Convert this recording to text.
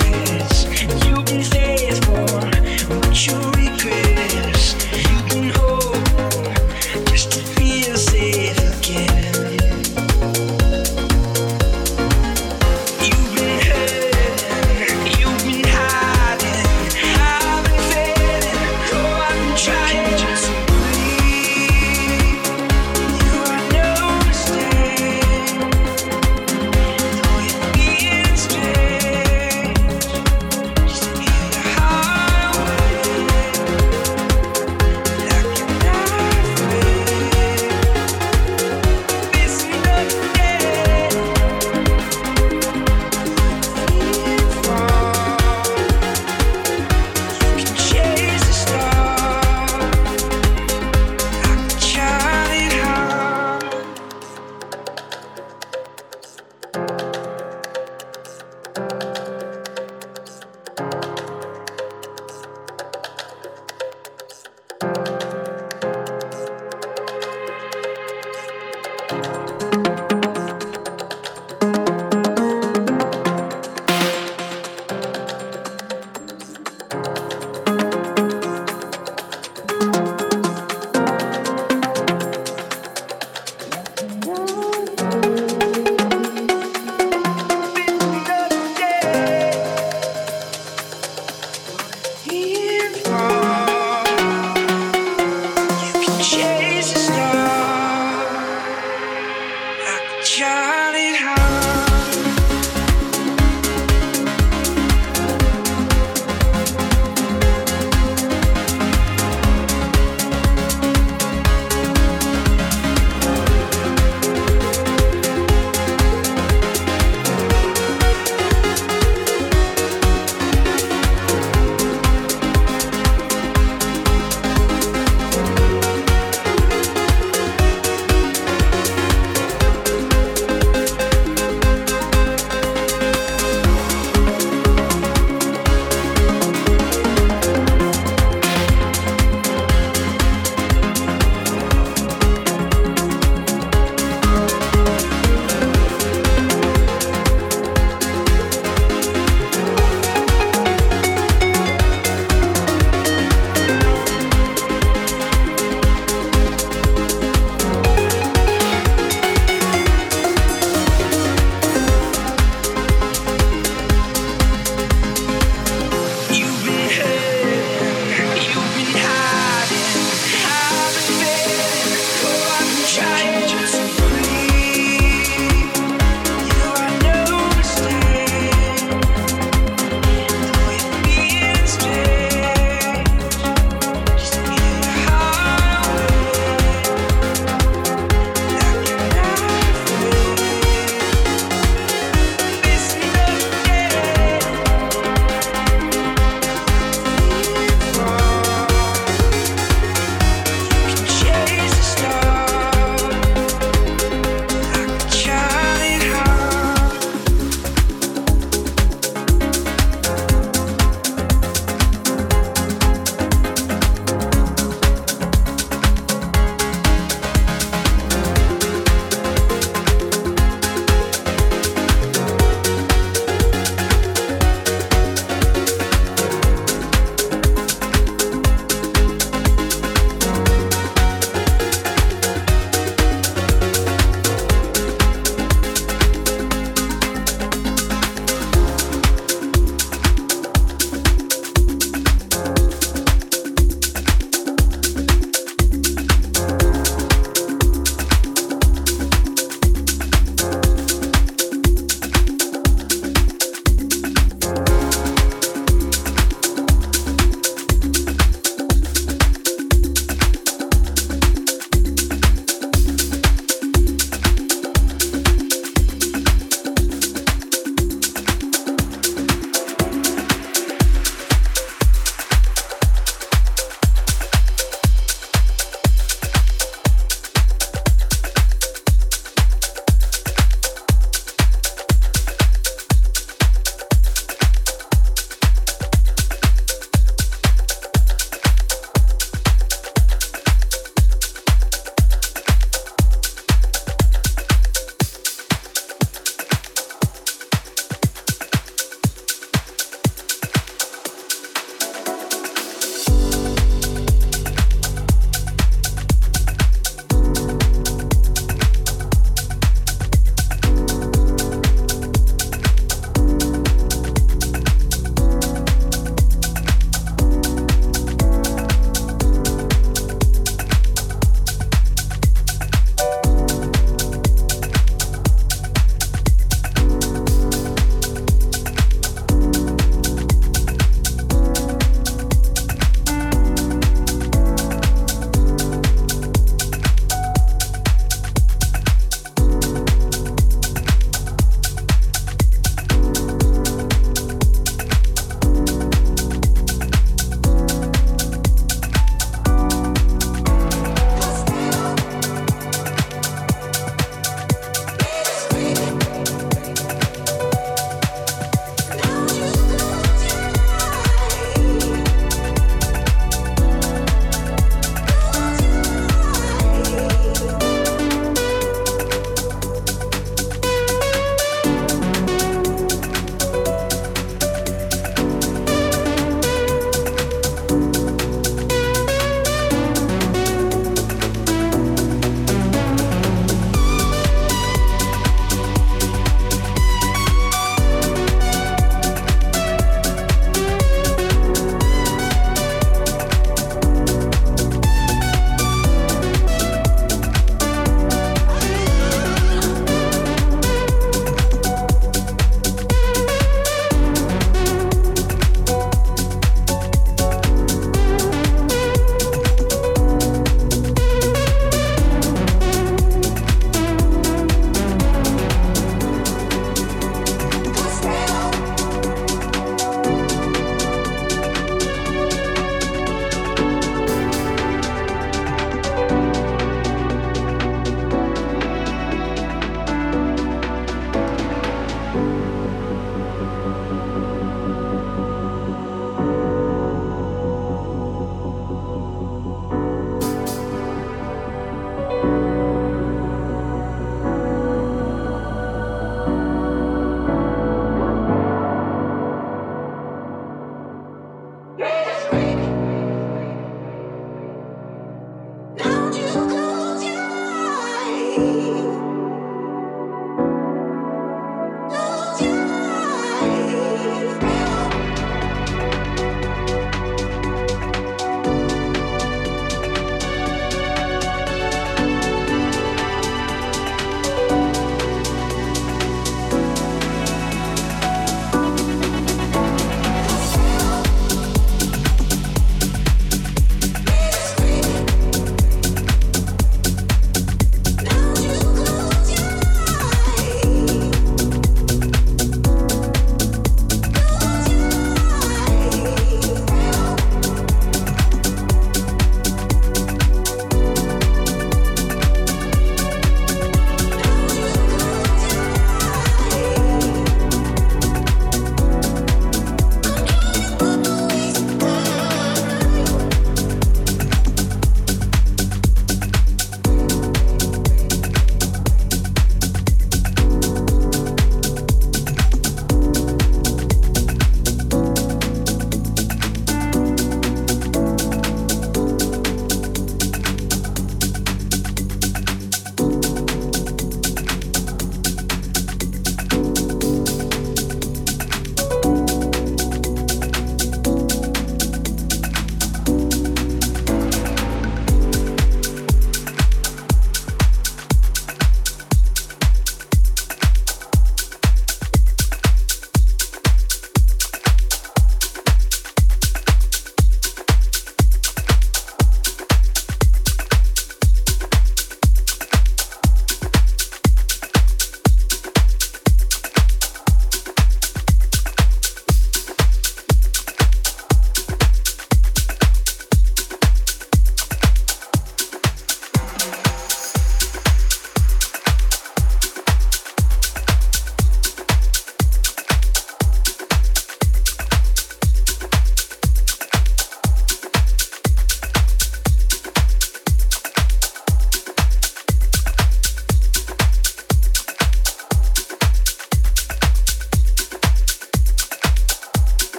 always